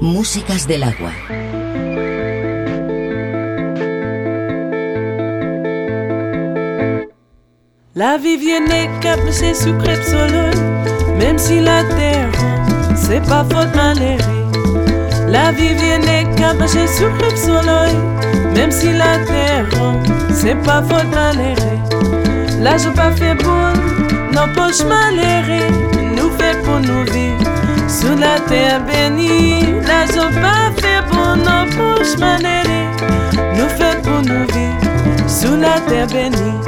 Músicas del agua. La vie vient cap sucré soleil, même si la terre c'est pas faute malheur. La vie vient cap sucré soleil, même si la terre c'est pas faute malheur. Là je pas fait bon, non poche malheur, nous fait pour nous vivre sous la terre bénie. Là je pas fait bon, non poche malheur, nous fait pour nous vivre sous la terre bénie.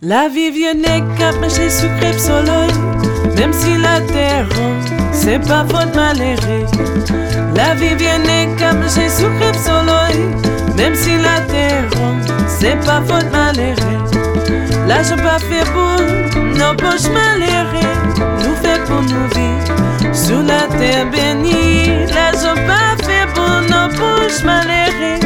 La vie vient cap j'ai sucré soleil, même si la terre c'est pas faute malheur. La vie vient cap j'ai sucré soleil, même si la terre c'est pas faute malheur. Là je pas fait pour nos poches malheureux, nous fait pour nous vivre sous la terre bénie. Là je pas fait pour nos poches malheureux,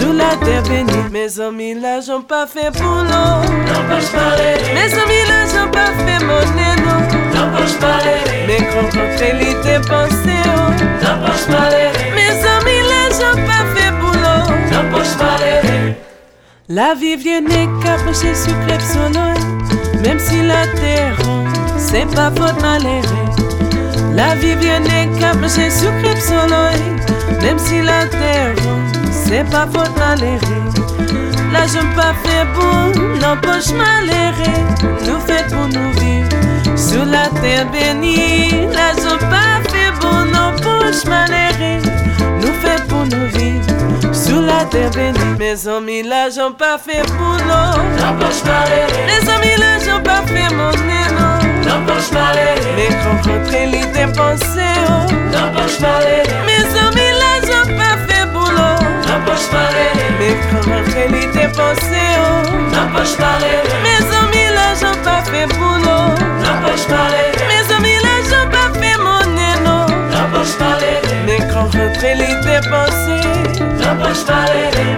sous la terre bénie. Mes amis là j'en pas fait pour l'eau. N'empêche parler. Mes amis là j'en pas fait monnaie non. N'empêche parler. Mes rencontres l'été pensé oh. N'empêche parler. Mes amis là j'en pas fait pour l'eau. N'empêche parler. La vie vient cap chez sucré soleil. Même si la terre c'est pas faute malheur. La vie vient cap chez sucré soleil. Même si la terre c'est pas faute malhérée. Là je pas fait bon, non l'empoche malhérée. Nous faites pour nous vivre sous la terre bénie. Là je pas fait bon, l'empoche malhérée. Nous faites pour nous vivre sous la terre bénie. Mes amis, là je pas fait bon, l'empoche malhérée. Les amis, là je pas fait mon nénon. L'empoche malhérée. Mais quand votre élite est pensée, oh. l'empoche malhérée. Mes amis, là poche parele Me koman cheli te pose yo Nan poche parele Me zomi la jan pa fe boulot. Nan poche parele Me zomi la jan pa fe moneno Nan poche parele Me koman cheli te pose Nan poche parele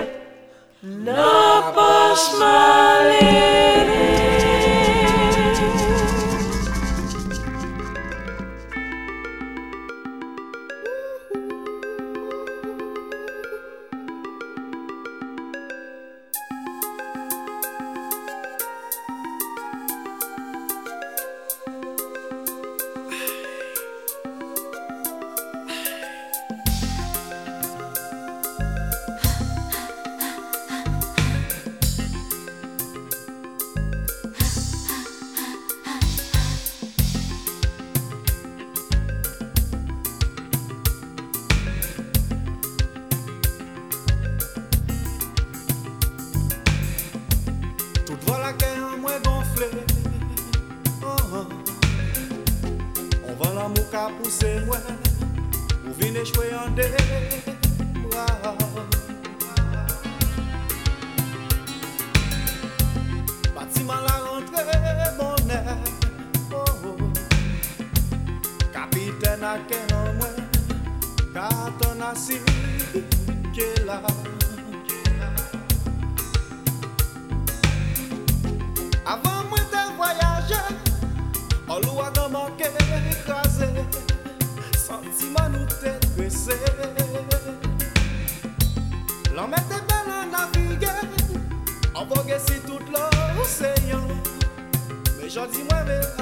Jodi mwen vera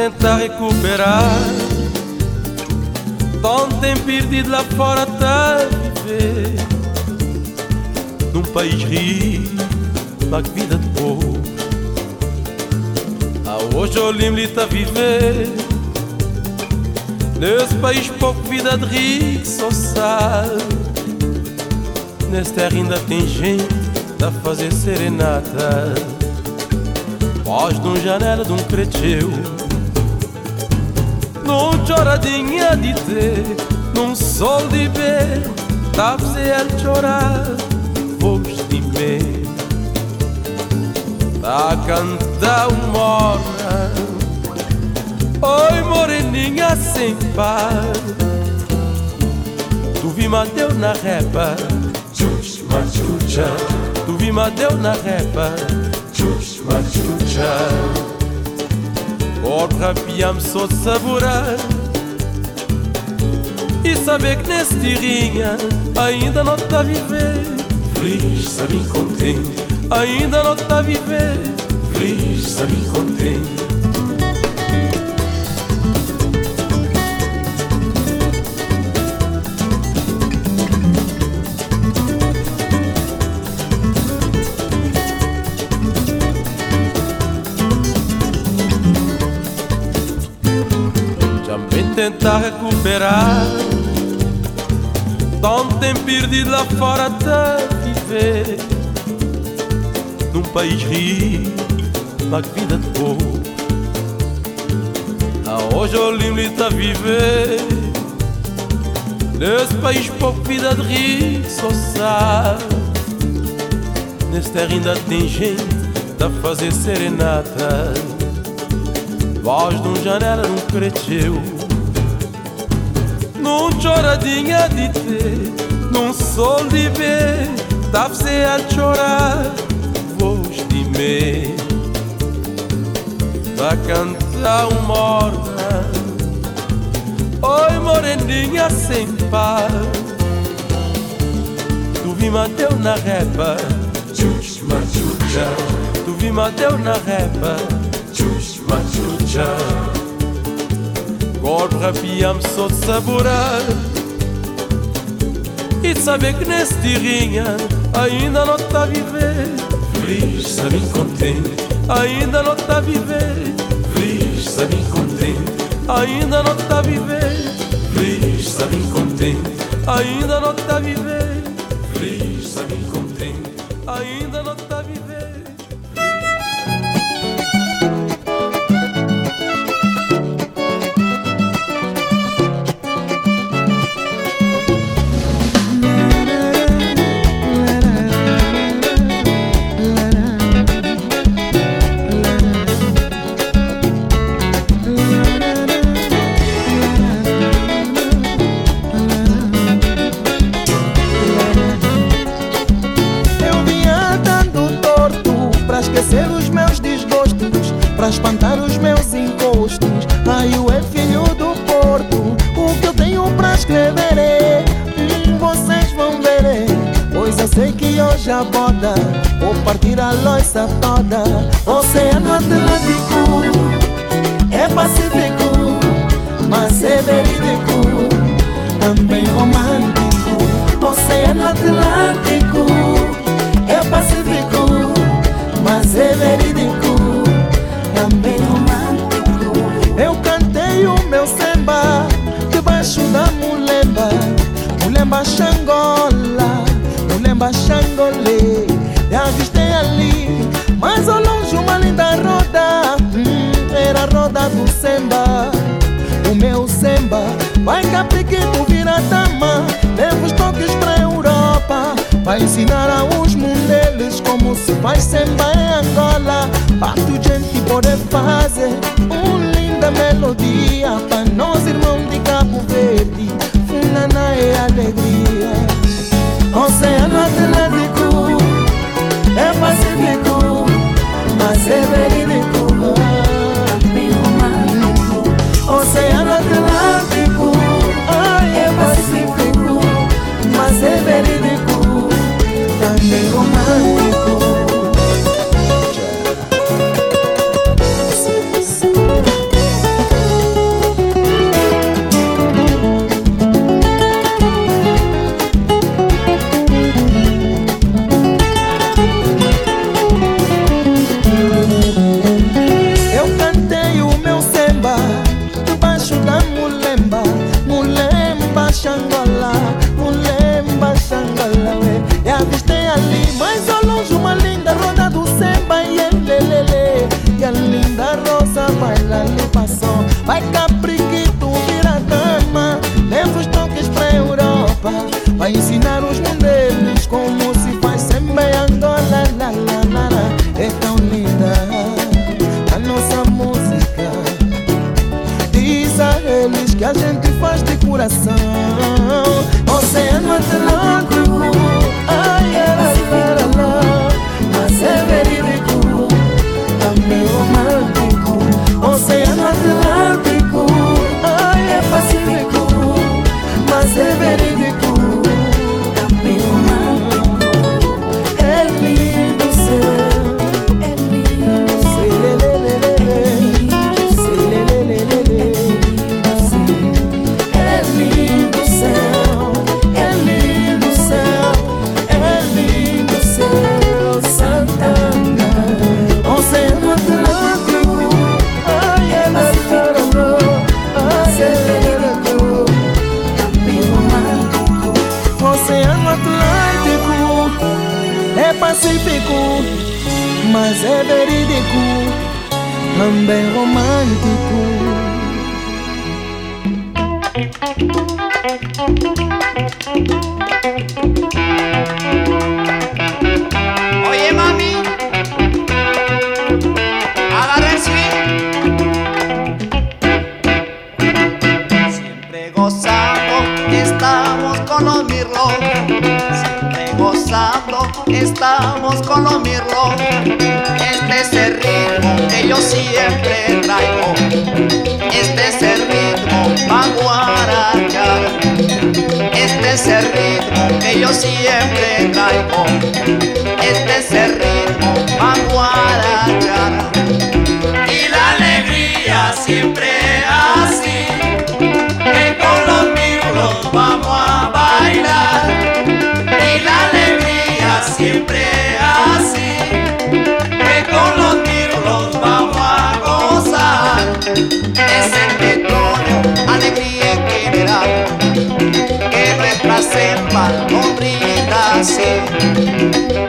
tentar recuperar. Tanto tempo perdido lá fora tá viver. Num país rico, uma vida de povo. Ah, Hoje eu lembro tá viver. Nesse país pouco vida de rico só sabe. Nessa terra ainda tem gente a fazer serenata. Voz de um janela de um creteu choradinha de ter Num sol de ver Dá-se ele chorar Vos de me Tá cantar o morna Oi moreninha sem par. Tu vi Mateu na repa. Tchus machucha. Tu vi Mateu na repa. Tchus machucha Porra, piam só de saborar E saber que nesse tirrinha Ainda não está a viver Feliz, sabe contente Ainda não está a viver Feliz, sabe contente tentar recuperar. Tanto tempo perdido lá fora até viver. Num país rico, uma vida de povo ah, Hoje eu de a viver Nesse país pouco vida de rico só sabe. Nesse terra ainda tem gente a fazer serenata. Voz de um janela num creteu num choradinha de ter, num sol de ver, dá-se a chorar, voz de me, vai cantar um morna, oi moreninha sem par, tu vi Mateu na repa, tchus machucha, tu vi Mateu na repa, tchus machucha. Corre piam só saborar E saber que nesse tirrinha Ainda não está a viver Feliz, sabe contente Ainda não está a viver Feliz, sabe contente Ainda não está a viver Feliz, sabe contente Ainda não está a viver of order Vai capriquito vira dama Leva os toques pra Europa. Vai ensinar aos mundeles Como se faz samba em Angola. Pato gente poder fazer Uma linda melodia Para nós irmãos de Cabo Verde. Funana é alegria. Oceano Atlântico é pacífico, mas é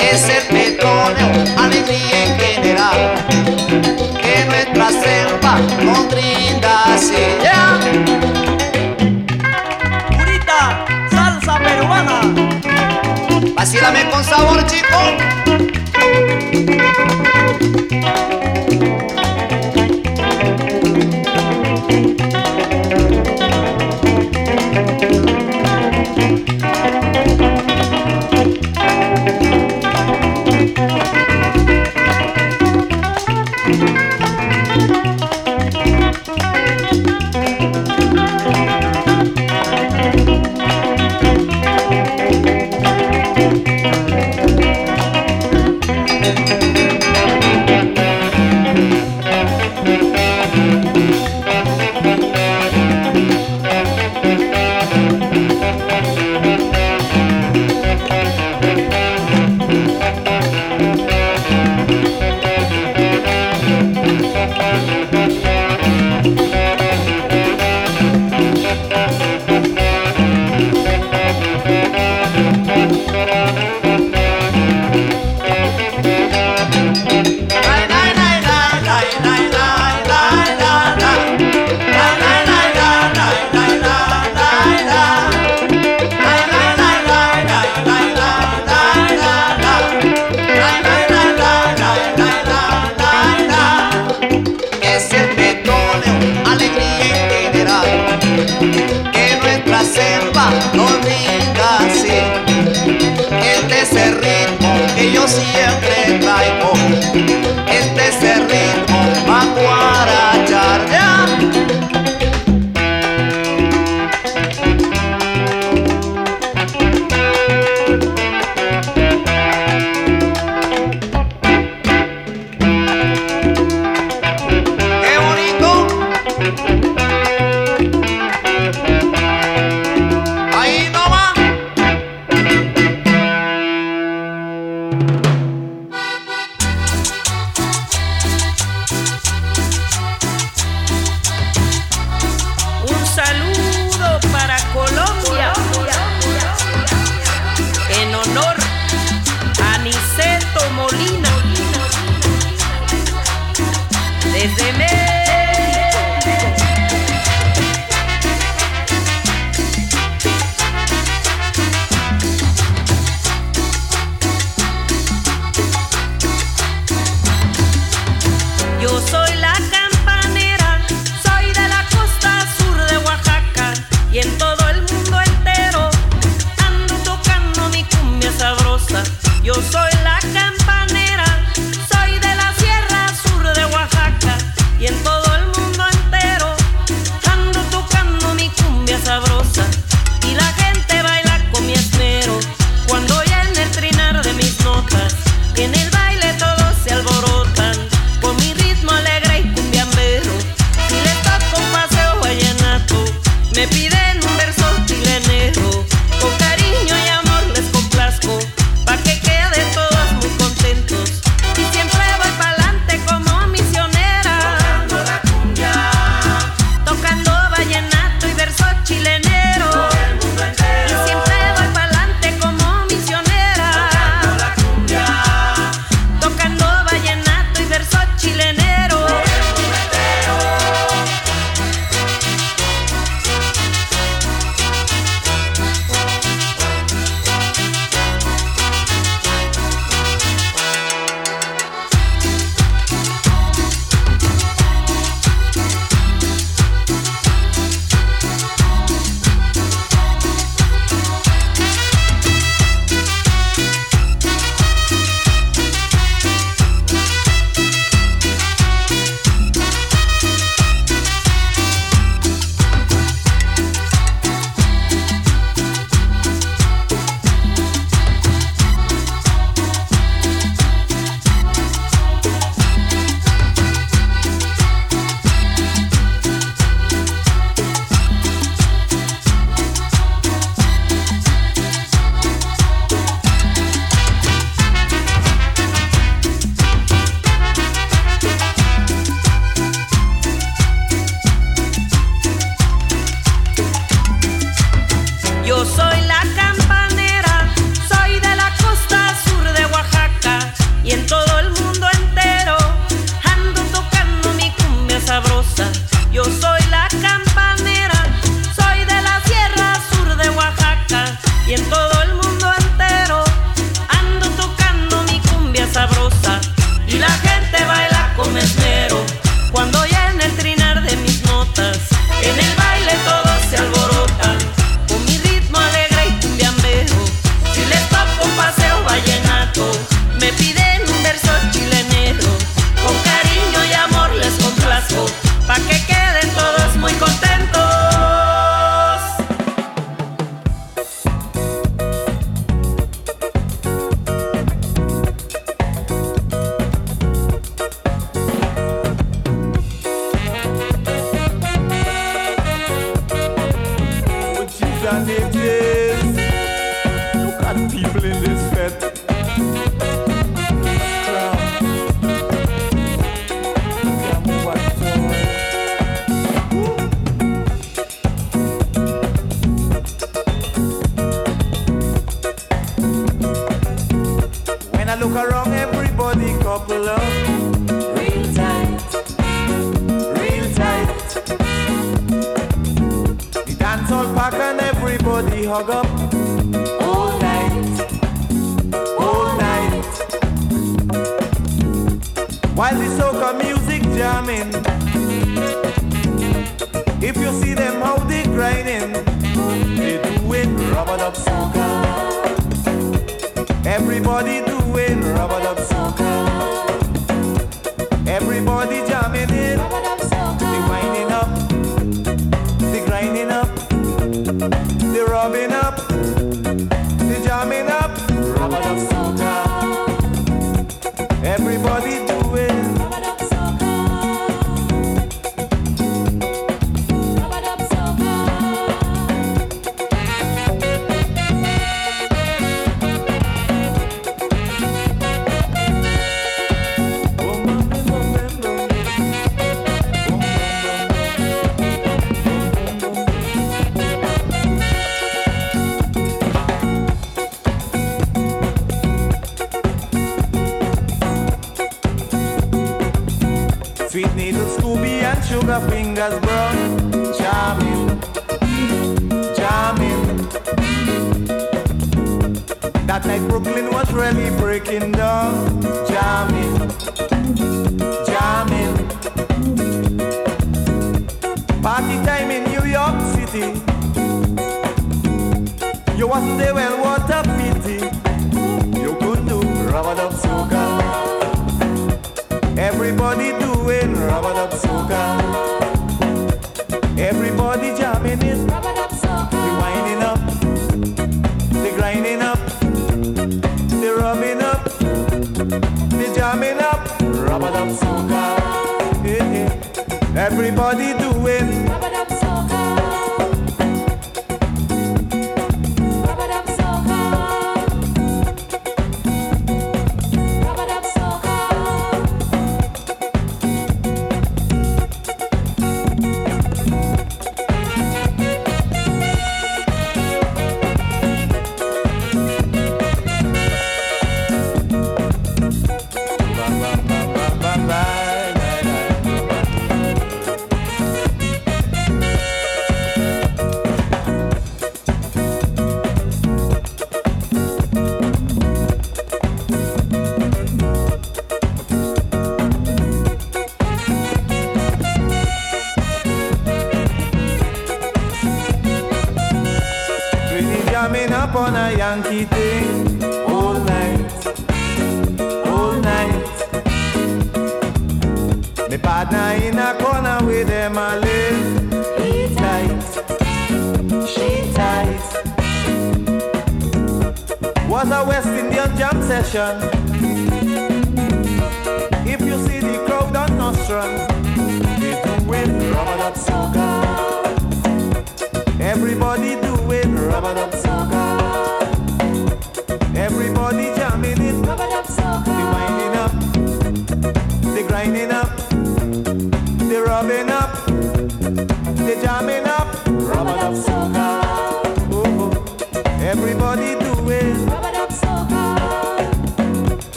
Es el petróleo, alegría en general, que nuestra selva nos brinda así. Yeah. Purita, salsa peruana. Vacílame con sabor, chico.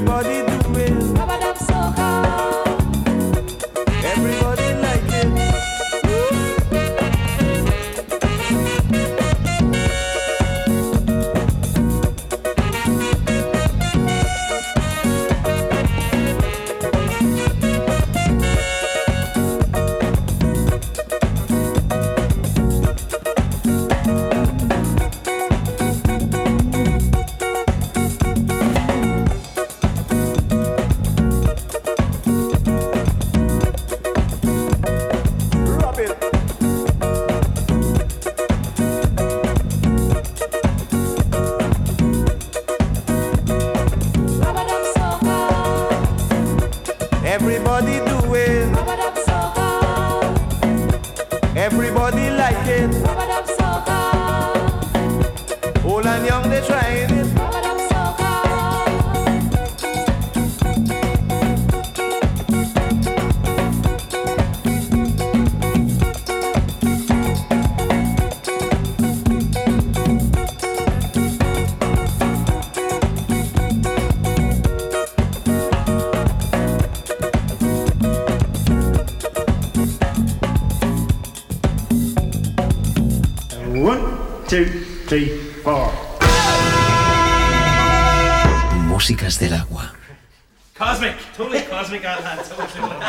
everybody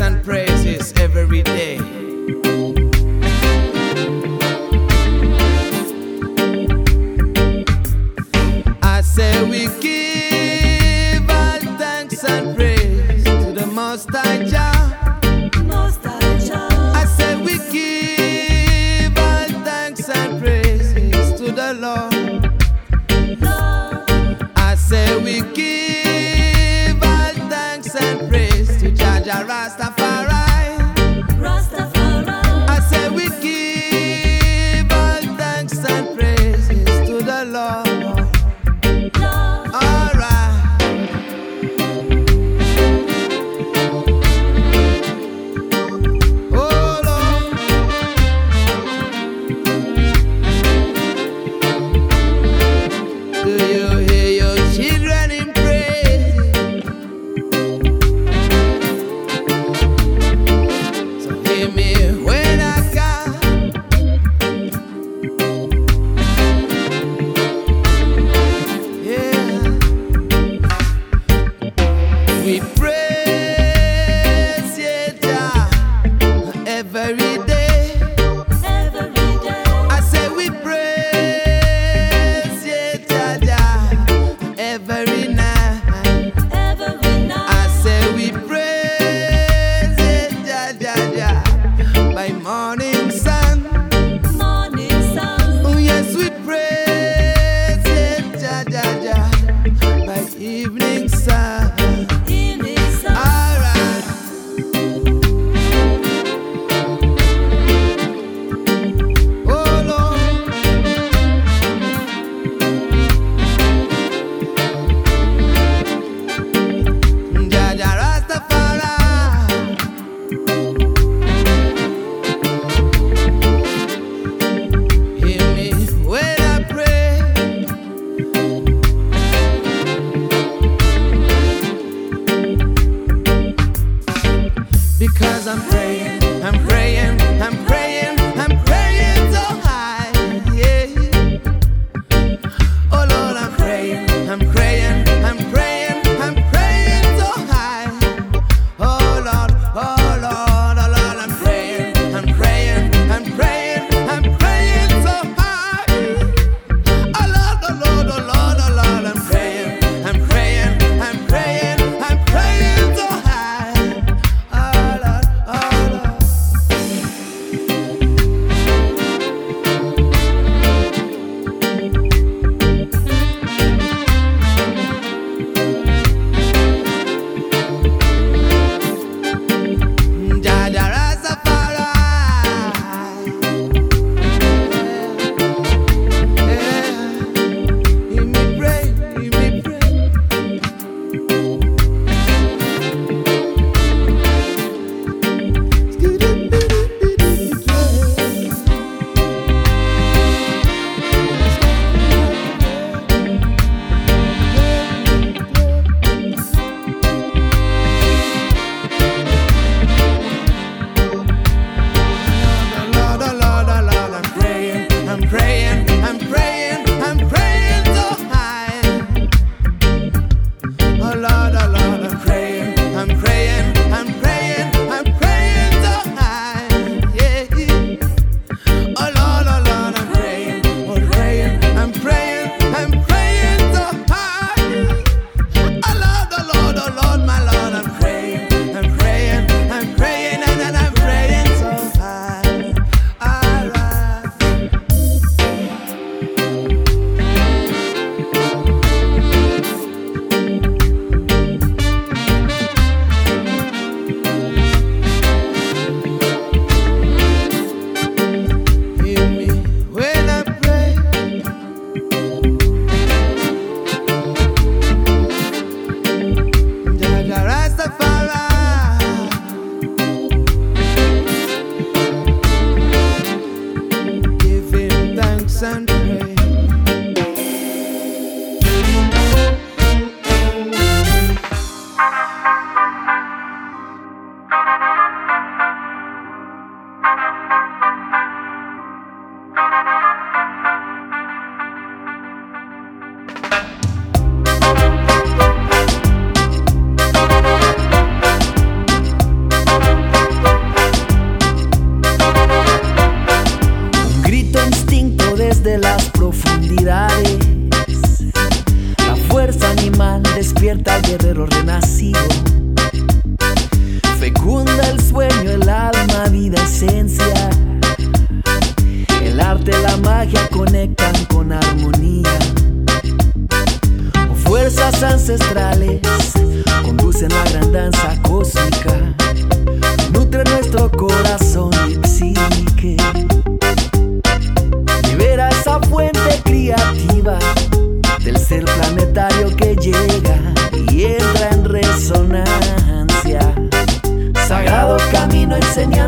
And praises every day.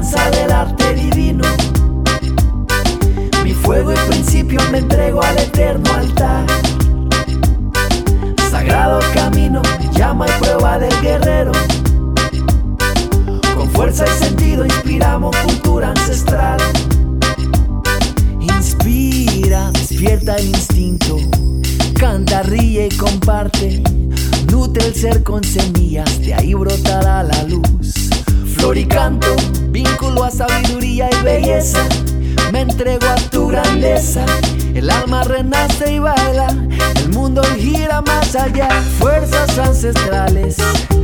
esperanza de la ancestrales.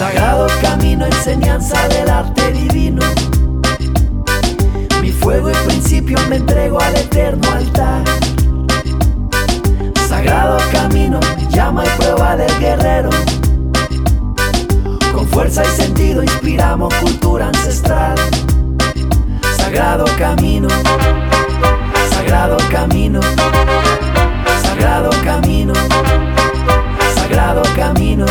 Sagrado camino, enseñanza del arte divino. Mi fuego y principio me entrego al eterno altar. Sagrado camino, llama y prueba del guerrero. Con fuerza y sentido inspiramos cultura ancestral. Sagrado camino, sagrado camino, sagrado camino, sagrado camino.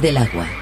Del agua